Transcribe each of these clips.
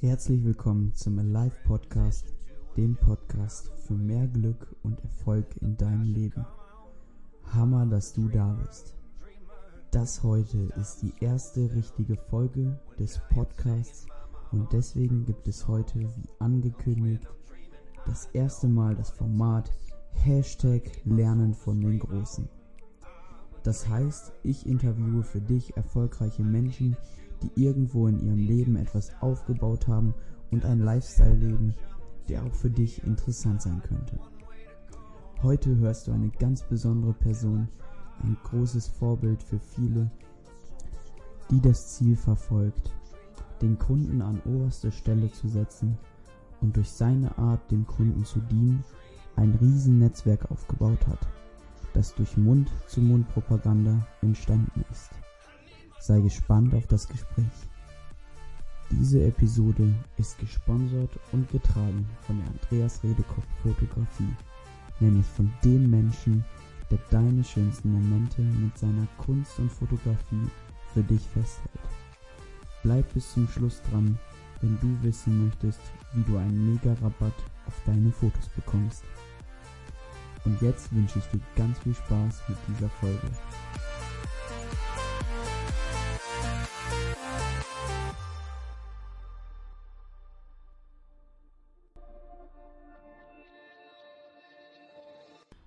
Herzlich willkommen zum Alive Podcast, dem Podcast für mehr Glück und Erfolg in deinem Leben. Hammer, dass du da bist. Das heute ist die erste richtige Folge des Podcasts und deswegen gibt es heute, wie angekündigt, das erste Mal das Format Hashtag Lernen von den Großen. Das heißt, ich interviewe für dich erfolgreiche Menschen, die irgendwo in ihrem Leben etwas aufgebaut haben und ein Lifestyle leben, der auch für dich interessant sein könnte. Heute hörst du eine ganz besondere Person, ein großes Vorbild für viele, die das Ziel verfolgt, den Kunden an oberste Stelle zu setzen und durch seine Art dem Kunden zu dienen, ein Riesennetzwerk aufgebaut hat, das durch Mund-zu-Mund-Propaganda entstanden ist. Sei gespannt auf das Gespräch. Diese Episode ist gesponsert und getragen von der Andreas Redekopf Fotografie, nämlich von dem Menschen, der deine schönsten Momente mit seiner Kunst und Fotografie für dich festhält. Bleib bis zum Schluss dran, wenn du wissen möchtest, wie du einen Mega-Rabatt auf deine Fotos bekommst. Und jetzt wünsche ich dir ganz viel Spaß mit dieser Folge.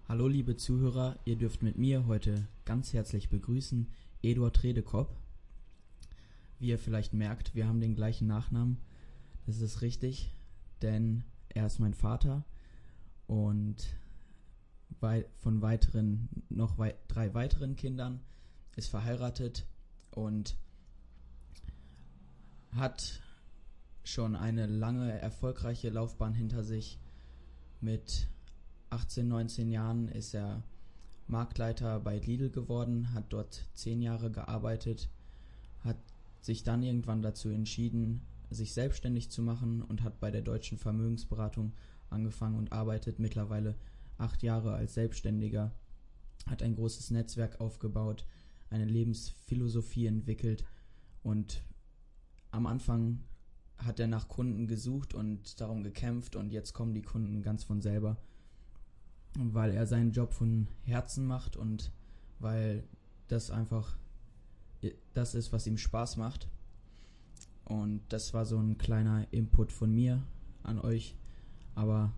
Hallo liebe Zuhörer, ihr dürft mit mir heute ganz herzlich begrüßen Eduard Redekopp. Wie ihr vielleicht merkt, wir haben den gleichen Nachnamen. Das ist richtig, denn er ist mein Vater und von weiteren, noch wei drei weiteren Kindern, ist verheiratet und hat schon eine lange erfolgreiche Laufbahn hinter sich. Mit 18, 19 Jahren ist er Marktleiter bei Lidl geworden, hat dort zehn Jahre gearbeitet, hat sich dann irgendwann dazu entschieden, sich selbstständig zu machen und hat bei der deutschen Vermögensberatung angefangen und arbeitet mittlerweile acht Jahre als Selbstständiger, hat ein großes Netzwerk aufgebaut, eine Lebensphilosophie entwickelt und am Anfang hat er nach Kunden gesucht und darum gekämpft und jetzt kommen die Kunden ganz von selber, weil er seinen Job von Herzen macht und weil das einfach das ist, was ihm Spaß macht. Und das war so ein kleiner Input von mir an euch. Aber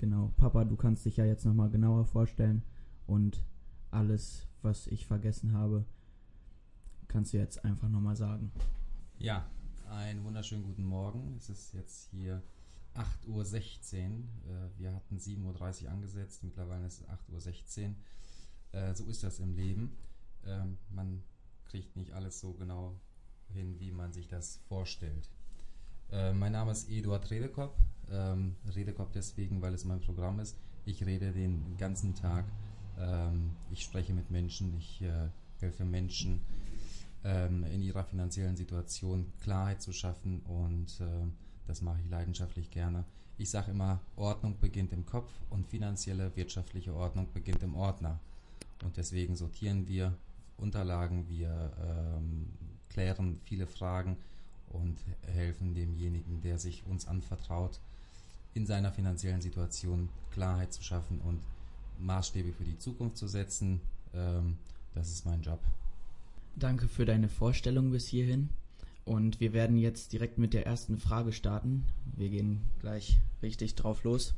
Genau, Papa, du kannst dich ja jetzt nochmal genauer vorstellen und alles, was ich vergessen habe, kannst du jetzt einfach nochmal sagen. Ja, einen wunderschönen guten Morgen. Es ist jetzt hier 8.16 Uhr. Äh, wir hatten 7.30 Uhr angesetzt, mittlerweile ist es 8.16 Uhr. Äh, so ist das im Leben. Ähm, man kriegt nicht alles so genau hin, wie man sich das vorstellt. Äh, mein Name ist Eduard Redekop. Ähm, Redekop deswegen, weil es mein Programm ist. Ich rede den ganzen Tag. Ähm, ich spreche mit Menschen. Ich äh, helfe Menschen ähm, in ihrer finanziellen Situation Klarheit zu schaffen und äh, das mache ich leidenschaftlich gerne. Ich sage immer, Ordnung beginnt im Kopf und finanzielle, wirtschaftliche Ordnung beginnt im Ordner. Und deswegen sortieren wir Unterlagen, wir ähm, klären viele Fragen und helfen demjenigen, der sich uns anvertraut, in seiner finanziellen Situation Klarheit zu schaffen und Maßstäbe für die Zukunft zu setzen. Ähm, das ist mein Job. Danke für deine Vorstellung bis hierhin. Und wir werden jetzt direkt mit der ersten Frage starten. Wir gehen gleich richtig drauf los.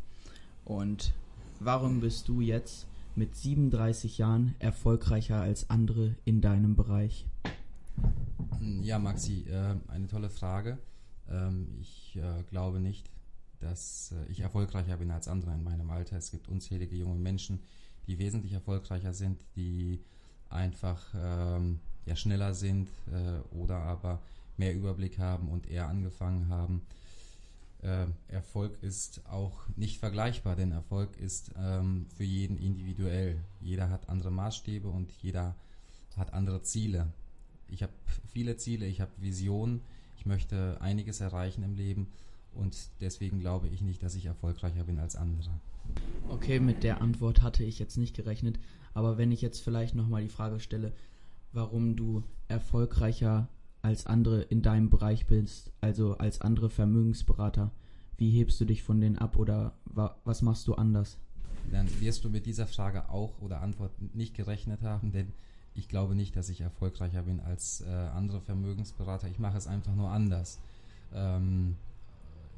Und warum bist du jetzt mit 37 Jahren erfolgreicher als andere in deinem Bereich? Ja, Maxi, äh, eine tolle Frage. Ähm, ich äh, glaube nicht, dass äh, ich erfolgreicher bin als andere in meinem Alter. Es gibt unzählige junge Menschen, die wesentlich erfolgreicher sind, die einfach ähm, ja, schneller sind oder aber mehr Überblick haben und eher angefangen haben. Erfolg ist auch nicht vergleichbar, denn Erfolg ist ähm, für jeden individuell. Jeder hat andere Maßstäbe und jeder hat andere Ziele ich habe viele Ziele, ich habe Visionen, ich möchte einiges erreichen im Leben und deswegen glaube ich nicht, dass ich erfolgreicher bin als andere. Okay, mit der Antwort hatte ich jetzt nicht gerechnet, aber wenn ich jetzt vielleicht nochmal die Frage stelle, warum du erfolgreicher als andere in deinem Bereich bist, also als andere Vermögensberater. Wie hebst du dich von denen ab oder wa was machst du anders? Dann wirst du mit dieser Frage auch oder Antwort nicht gerechnet haben, denn ich glaube nicht, dass ich erfolgreicher bin als äh, andere Vermögensberater. Ich mache es einfach nur anders. Ähm,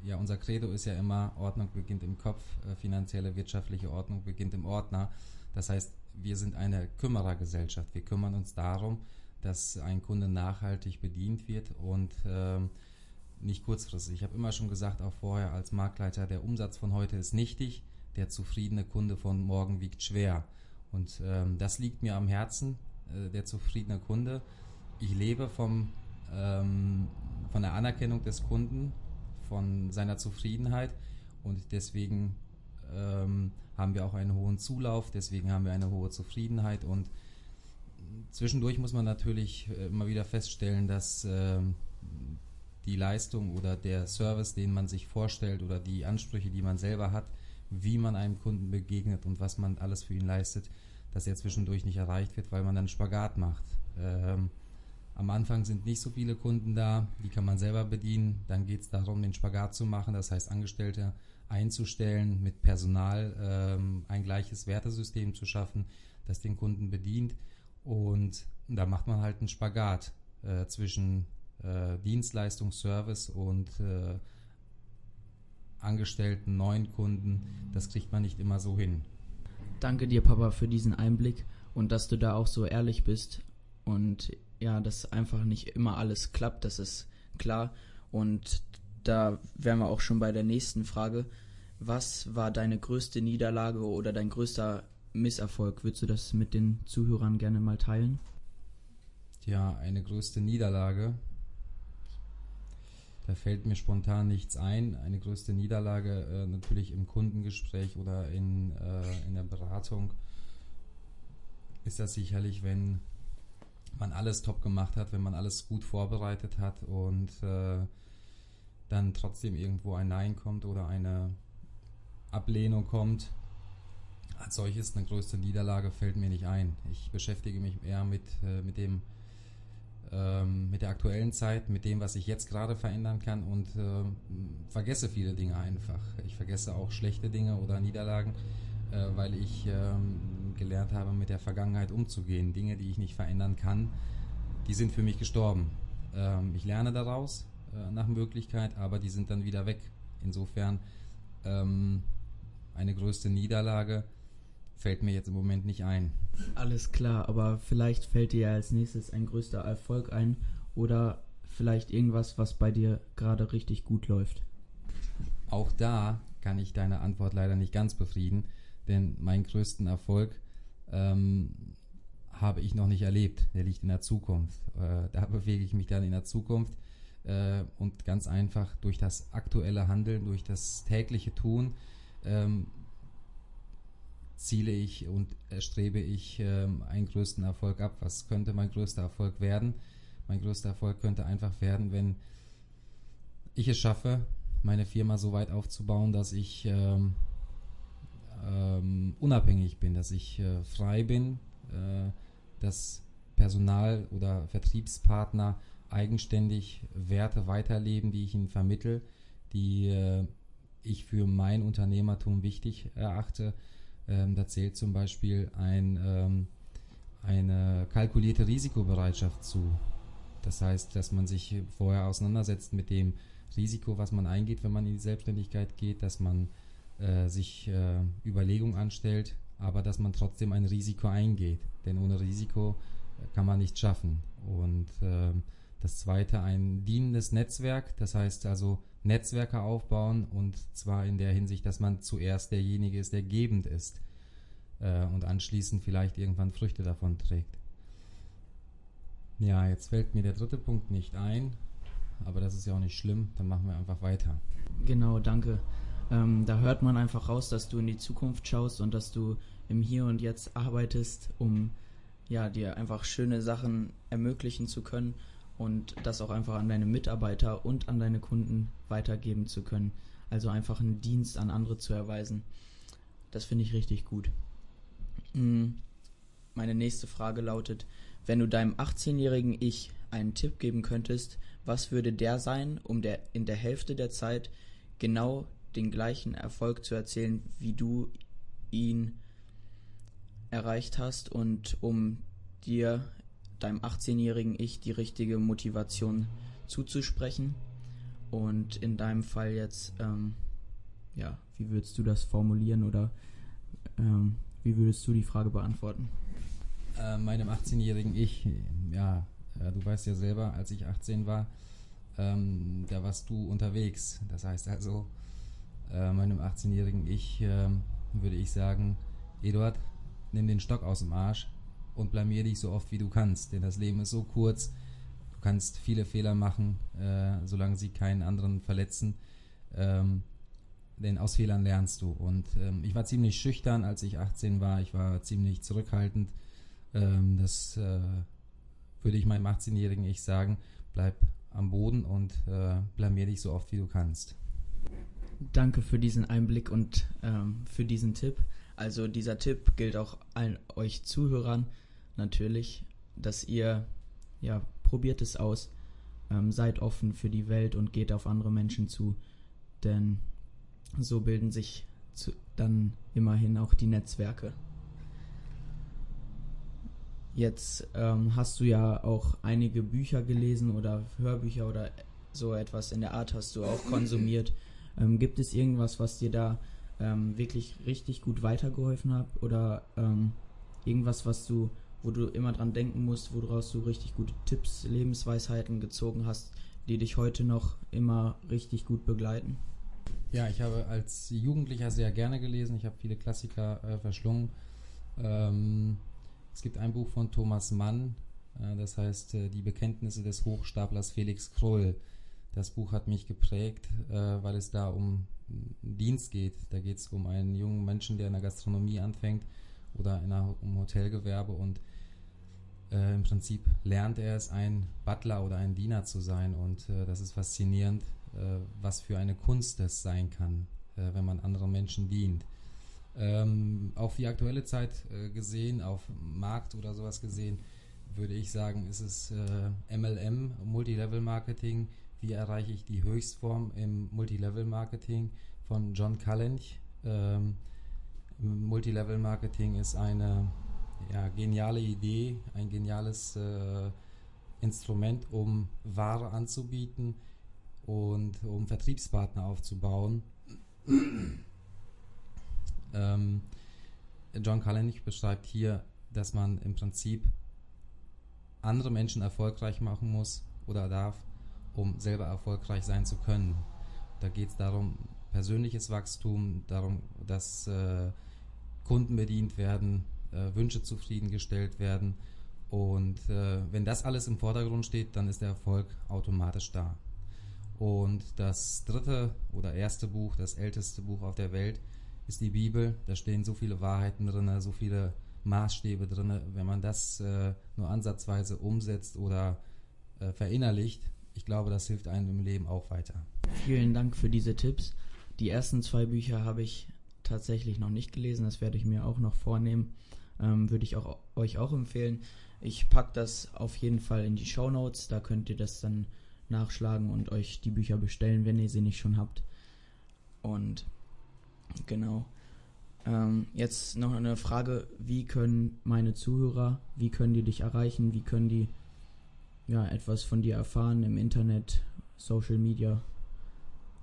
ja, unser Credo ist ja immer, Ordnung beginnt im Kopf, äh, finanzielle, wirtschaftliche Ordnung beginnt im Ordner. Das heißt, wir sind eine Kümmerergesellschaft. Wir kümmern uns darum, dass ein Kunde nachhaltig bedient wird und ähm, nicht kurzfristig. Ich habe immer schon gesagt, auch vorher als Marktleiter, der Umsatz von heute ist nichtig, der zufriedene Kunde von morgen wiegt schwer. Und ähm, das liegt mir am Herzen, äh, der zufriedene Kunde. Ich lebe vom, ähm, von der Anerkennung des Kunden, von seiner Zufriedenheit und deswegen ähm, haben wir auch einen hohen Zulauf, deswegen haben wir eine hohe Zufriedenheit und Zwischendurch muss man natürlich äh, immer wieder feststellen, dass ähm, die Leistung oder der Service, den man sich vorstellt oder die Ansprüche, die man selber hat, wie man einem Kunden begegnet und was man alles für ihn leistet, dass er zwischendurch nicht erreicht wird, weil man dann Spagat macht. Ähm, am Anfang sind nicht so viele Kunden da, die kann man selber bedienen. Dann geht es darum, den Spagat zu machen, das heißt Angestellte einzustellen, mit Personal ähm, ein gleiches Wertesystem zu schaffen, das den Kunden bedient. Und da macht man halt einen Spagat äh, zwischen äh, Dienstleistung, Service und äh, Angestellten, neuen Kunden. Das kriegt man nicht immer so hin. Danke dir, Papa, für diesen Einblick und dass du da auch so ehrlich bist. Und ja, dass einfach nicht immer alles klappt, das ist klar. Und da wären wir auch schon bei der nächsten Frage. Was war deine größte Niederlage oder dein größter Misserfolg. Würdest du das mit den Zuhörern gerne mal teilen? Ja, eine größte Niederlage. Da fällt mir spontan nichts ein. Eine größte Niederlage äh, natürlich im Kundengespräch oder in, äh, in der Beratung ist das sicherlich, wenn man alles top gemacht hat, wenn man alles gut vorbereitet hat und äh, dann trotzdem irgendwo ein Nein kommt oder eine Ablehnung kommt als solches eine größte Niederlage fällt mir nicht ein. Ich beschäftige mich eher mit, äh, mit dem ähm, mit der aktuellen Zeit, mit dem, was ich jetzt gerade verändern kann und äh, vergesse viele Dinge einfach. Ich vergesse auch schlechte Dinge oder Niederlagen, äh, weil ich ähm, gelernt habe, mit der Vergangenheit umzugehen. Dinge, die ich nicht verändern kann, die sind für mich gestorben. Ähm, ich lerne daraus äh, nach Möglichkeit, aber die sind dann wieder weg. Insofern ähm, eine größte Niederlage fällt mir jetzt im Moment nicht ein. Alles klar, aber vielleicht fällt dir ja als nächstes ein größter Erfolg ein oder vielleicht irgendwas, was bei dir gerade richtig gut läuft. Auch da kann ich deine Antwort leider nicht ganz befrieden, denn meinen größten Erfolg ähm, habe ich noch nicht erlebt. Der liegt in der Zukunft. Äh, da bewege ich mich dann in der Zukunft äh, und ganz einfach durch das aktuelle Handeln, durch das tägliche Tun ähm, ziele ich und erstrebe ich ähm, einen größten Erfolg ab. Was könnte mein größter Erfolg werden? Mein größter Erfolg könnte einfach werden, wenn ich es schaffe, meine Firma so weit aufzubauen, dass ich ähm, ähm, unabhängig bin, dass ich äh, frei bin, äh, dass Personal oder Vertriebspartner eigenständig Werte weiterleben, die ich ihnen vermittel, die äh, ich für mein Unternehmertum wichtig erachte ähm, da zählt zum Beispiel ein, ähm, eine kalkulierte Risikobereitschaft zu. Das heißt, dass man sich vorher auseinandersetzt mit dem Risiko, was man eingeht, wenn man in die Selbstständigkeit geht, dass man äh, sich äh, Überlegungen anstellt, aber dass man trotzdem ein Risiko eingeht. Denn ohne Risiko kann man nichts schaffen. Und äh, das zweite, ein dienendes Netzwerk, das heißt also Netzwerke aufbauen und zwar in der Hinsicht, dass man zuerst derjenige ist, der gebend ist äh, und anschließend vielleicht irgendwann Früchte davon trägt. Ja, jetzt fällt mir der dritte Punkt nicht ein, aber das ist ja auch nicht schlimm, dann machen wir einfach weiter. Genau, danke. Ähm, da hört man einfach raus, dass du in die Zukunft schaust und dass du im Hier und Jetzt arbeitest, um ja, dir einfach schöne Sachen ermöglichen zu können und das auch einfach an deine Mitarbeiter und an deine Kunden weitergeben zu können. Also einfach einen Dienst an andere zu erweisen. Das finde ich richtig gut. Mm, meine nächste Frage lautet, wenn du deinem 18-jährigen Ich einen Tipp geben könntest, was würde der sein, um der, in der Hälfte der Zeit genau den gleichen Erfolg zu erzielen, wie du ihn erreicht hast und um dir, deinem 18-jährigen Ich, die richtige Motivation zuzusprechen? Und in deinem Fall jetzt, ähm, ja, wie würdest du das formulieren oder ähm, wie würdest du die Frage beantworten? Äh, meinem 18-jährigen Ich, ja, äh, du weißt ja selber, als ich 18 war, ähm, da warst du unterwegs. Das heißt also, äh, meinem 18-jährigen Ich ähm, würde ich sagen, Eduard, nimm den Stock aus dem Arsch und blamier dich so oft wie du kannst, denn das Leben ist so kurz, du kannst viele Fehler machen, äh, solange sie keinen anderen verletzen. Ähm, denn aus Fehlern lernst du. Und ähm, ich war ziemlich schüchtern, als ich 18 war. Ich war ziemlich zurückhaltend. Ähm, das äh, würde ich meinem 18-jährigen Ich sagen. Bleib am Boden und äh, blamier dich so oft wie du kannst. Danke für diesen Einblick und ähm, für diesen Tipp. Also dieser Tipp gilt auch allen euch Zuhörern natürlich, dass ihr ja probiert es aus, ähm, seid offen für die Welt und geht auf andere Menschen zu, denn so bilden sich zu, dann immerhin auch die Netzwerke. Jetzt ähm, hast du ja auch einige Bücher gelesen oder Hörbücher oder so etwas in der Art hast du auch konsumiert. Ähm, gibt es irgendwas, was dir da ähm, wirklich richtig gut weitergeholfen hat oder ähm, irgendwas, was du, wo du immer dran denken musst, woraus du richtig gute Tipps, Lebensweisheiten gezogen hast, die dich heute noch immer richtig gut begleiten? Ja, ich habe als Jugendlicher sehr gerne gelesen. Ich habe viele Klassiker äh, verschlungen. Ähm, es gibt ein Buch von Thomas Mann, äh, das heißt äh, Die Bekenntnisse des Hochstaplers Felix Krull. Das Buch hat mich geprägt, äh, weil es da um Dienst geht. Da geht es um einen jungen Menschen, der in der Gastronomie anfängt oder in einer, um Hotelgewerbe und äh, im Prinzip lernt er es, ein Butler oder ein Diener zu sein und äh, das ist faszinierend, äh, was für eine Kunst das sein kann, äh, wenn man anderen Menschen dient. Ähm, auf die aktuelle Zeit äh, gesehen, auf Markt oder sowas gesehen, würde ich sagen, ist es MLM, Multilevel Marketing. Wie erreiche ich die Höchstform im Multilevel Marketing von John Cullench? Ähm, Multilevel Marketing ist eine ja, geniale Idee, ein geniales äh, Instrument, um Ware anzubieten, und um Vertriebspartner aufzubauen. ähm, John Kalenich beschreibt hier, dass man im Prinzip andere Menschen erfolgreich machen muss oder darf, um selber erfolgreich sein zu können. Da geht es darum, persönliches Wachstum, darum, dass äh, Kunden bedient werden, äh, Wünsche zufriedengestellt werden. Und äh, wenn das alles im Vordergrund steht, dann ist der Erfolg automatisch da. Und das dritte oder erste Buch, das älteste Buch auf der Welt, ist die Bibel. Da stehen so viele Wahrheiten drin, so viele Maßstäbe drin. Wenn man das äh, nur ansatzweise umsetzt oder äh, verinnerlicht, ich glaube, das hilft einem im Leben auch weiter. Vielen Dank für diese Tipps. Die ersten zwei Bücher habe ich tatsächlich noch nicht gelesen. Das werde ich mir auch noch vornehmen. Ähm, würde ich auch, euch auch empfehlen. Ich packe das auf jeden Fall in die Show Notes. Da könnt ihr das dann nachschlagen und euch die Bücher bestellen, wenn ihr sie nicht schon habt. Und genau. Ähm, jetzt noch eine Frage, wie können meine Zuhörer, wie können die dich erreichen, wie können die ja etwas von dir erfahren im Internet, Social Media?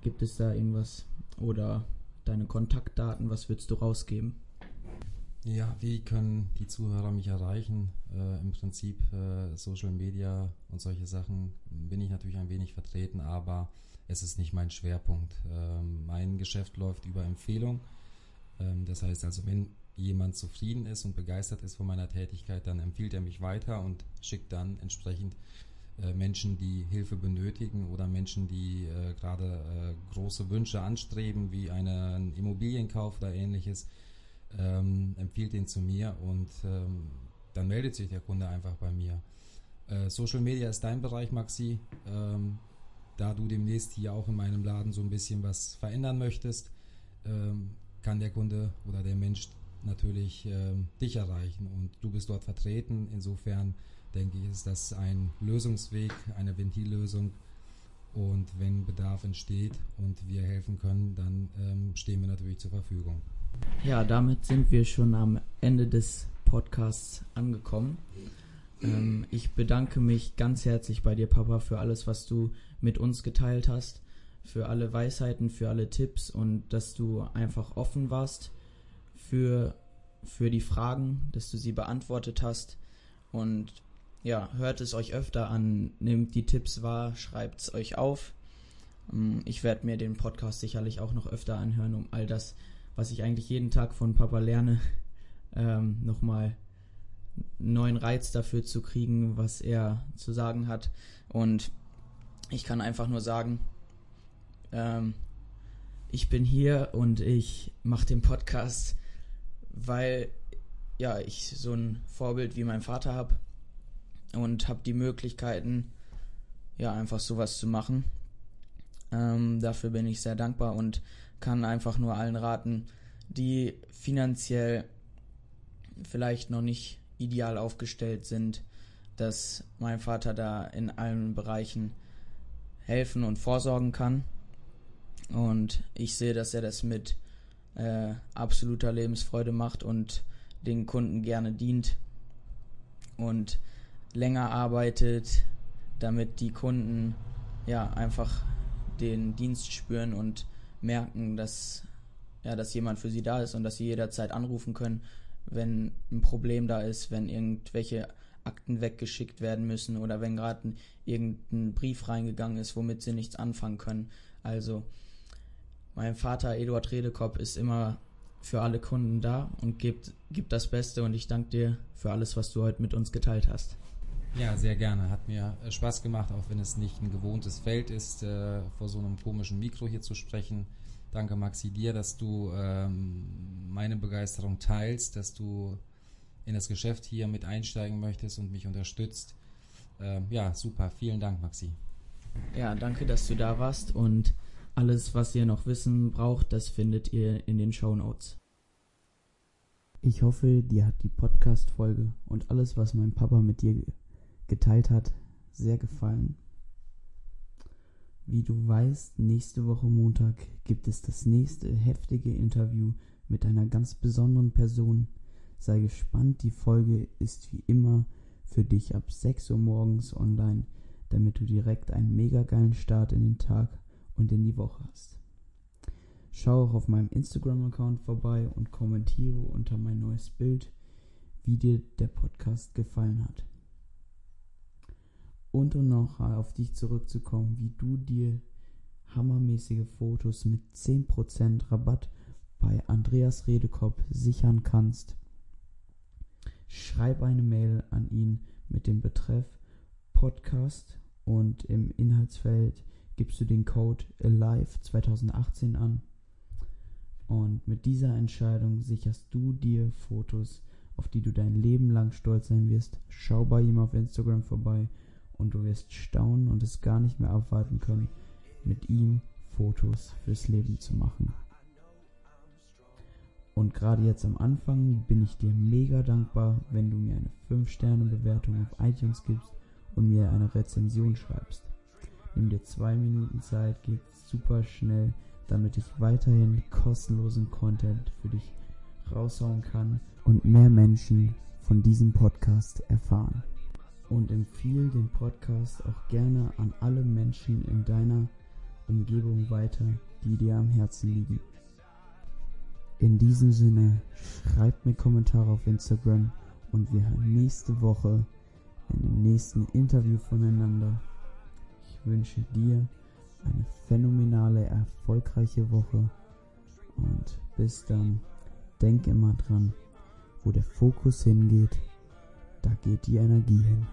Gibt es da irgendwas oder deine Kontaktdaten, was würdest du rausgeben? Ja, wie können die Zuhörer mich erreichen? Äh, Im Prinzip äh, Social Media und solche Sachen bin ich natürlich ein wenig vertreten, aber es ist nicht mein Schwerpunkt. Ähm, mein Geschäft läuft über Empfehlung. Ähm, das heißt also, wenn jemand zufrieden ist und begeistert ist von meiner Tätigkeit, dann empfiehlt er mich weiter und schickt dann entsprechend äh, Menschen, die Hilfe benötigen oder Menschen, die äh, gerade äh, große Wünsche anstreben, wie einen Immobilienkauf oder ähnliches ähm, empfiehlt ihn zu mir und ähm, dann meldet sich der Kunde einfach bei mir. Äh, Social Media ist dein Bereich, Maxi. Ähm, da du demnächst hier auch in meinem Laden so ein bisschen was verändern möchtest, ähm, kann der Kunde oder der Mensch natürlich ähm, dich erreichen und du bist dort vertreten. Insofern denke ich, ist das ein Lösungsweg, eine Ventillösung. Und wenn Bedarf entsteht und wir helfen können, dann ähm, stehen wir natürlich zur Verfügung. Ja, damit sind wir schon am Ende des Podcasts angekommen. Ähm, ich bedanke mich ganz herzlich bei dir, Papa, für alles, was du mit uns geteilt hast, für alle Weisheiten, für alle Tipps und dass du einfach offen warst für, für die Fragen, dass du sie beantwortet hast. Und ja, hört es euch öfter an, nehmt die Tipps wahr, schreibt es euch auf. Ähm, ich werde mir den Podcast sicherlich auch noch öfter anhören, um all das, was ich eigentlich jeden Tag von Papa lerne, ähm, nochmal neuen Reiz dafür zu kriegen, was er zu sagen hat. Und ich kann einfach nur sagen, ähm, ich bin hier und ich mache den Podcast, weil ja ich so ein Vorbild wie mein Vater habe und habe die Möglichkeiten, ja, einfach sowas zu machen. Ähm, dafür bin ich sehr dankbar und kann einfach nur allen raten, die finanziell vielleicht noch nicht ideal aufgestellt sind, dass mein Vater da in allen Bereichen helfen und vorsorgen kann. Und ich sehe, dass er das mit äh, absoluter Lebensfreude macht und den Kunden gerne dient. Und länger arbeitet, damit die Kunden ja einfach den Dienst spüren und merken, dass ja, dass jemand für sie da ist und dass sie jederzeit anrufen können, wenn ein Problem da ist, wenn irgendwelche Akten weggeschickt werden müssen oder wenn gerade irgendein Brief reingegangen ist, womit sie nichts anfangen können. Also mein Vater Eduard Redekopp ist immer für alle Kunden da und gibt, gibt das Beste und ich danke dir für alles, was du heute mit uns geteilt hast. Ja, sehr gerne. Hat mir äh, Spaß gemacht, auch wenn es nicht ein gewohntes Feld ist, äh, vor so einem komischen Mikro hier zu sprechen. Danke, Maxi, dir, dass du ähm, meine Begeisterung teilst, dass du in das Geschäft hier mit einsteigen möchtest und mich unterstützt. Ähm, ja, super. Vielen Dank, Maxi. Ja, danke, dass du da warst und alles, was ihr noch wissen braucht, das findet ihr in den Show Notes. Ich hoffe, dir hat die Podcast-Folge und alles, was mein Papa mit dir geteilt hat, sehr gefallen. Wie du weißt, nächste Woche Montag gibt es das nächste heftige Interview mit einer ganz besonderen Person. Sei gespannt, die Folge ist wie immer für dich ab 6 Uhr morgens online, damit du direkt einen mega geilen Start in den Tag und in die Woche hast. Schau auch auf meinem Instagram-Account vorbei und kommentiere unter mein neues Bild, wie dir der Podcast gefallen hat und um noch auf dich zurückzukommen, wie du dir hammermäßige Fotos mit 10% Rabatt bei Andreas Redekopp sichern kannst. Schreib eine Mail an ihn mit dem Betreff Podcast und im Inhaltsfeld gibst du den Code Alive 2018 an. Und mit dieser Entscheidung sicherst du dir Fotos, auf die du dein Leben lang stolz sein wirst. Schau bei ihm auf Instagram vorbei und du wirst staunen und es gar nicht mehr abwarten können, mit ihm Fotos fürs Leben zu machen. Und gerade jetzt am Anfang bin ich dir mega dankbar, wenn du mir eine 5-Sterne-Bewertung auf iTunes gibst und mir eine Rezension schreibst. Nimm dir zwei Minuten Zeit, geht super schnell, damit ich weiterhin kostenlosen Content für dich raushauen kann und mehr Menschen von diesem Podcast erfahren und empfiehl den Podcast auch gerne an alle Menschen in deiner Umgebung weiter, die dir am Herzen liegen. In diesem Sinne, schreibt mir Kommentare auf Instagram und wir hören nächste Woche in dem nächsten Interview voneinander. Ich wünsche dir eine phänomenale, erfolgreiche Woche und bis dann, denk immer dran, wo der Fokus hingeht, da geht die Energie hin.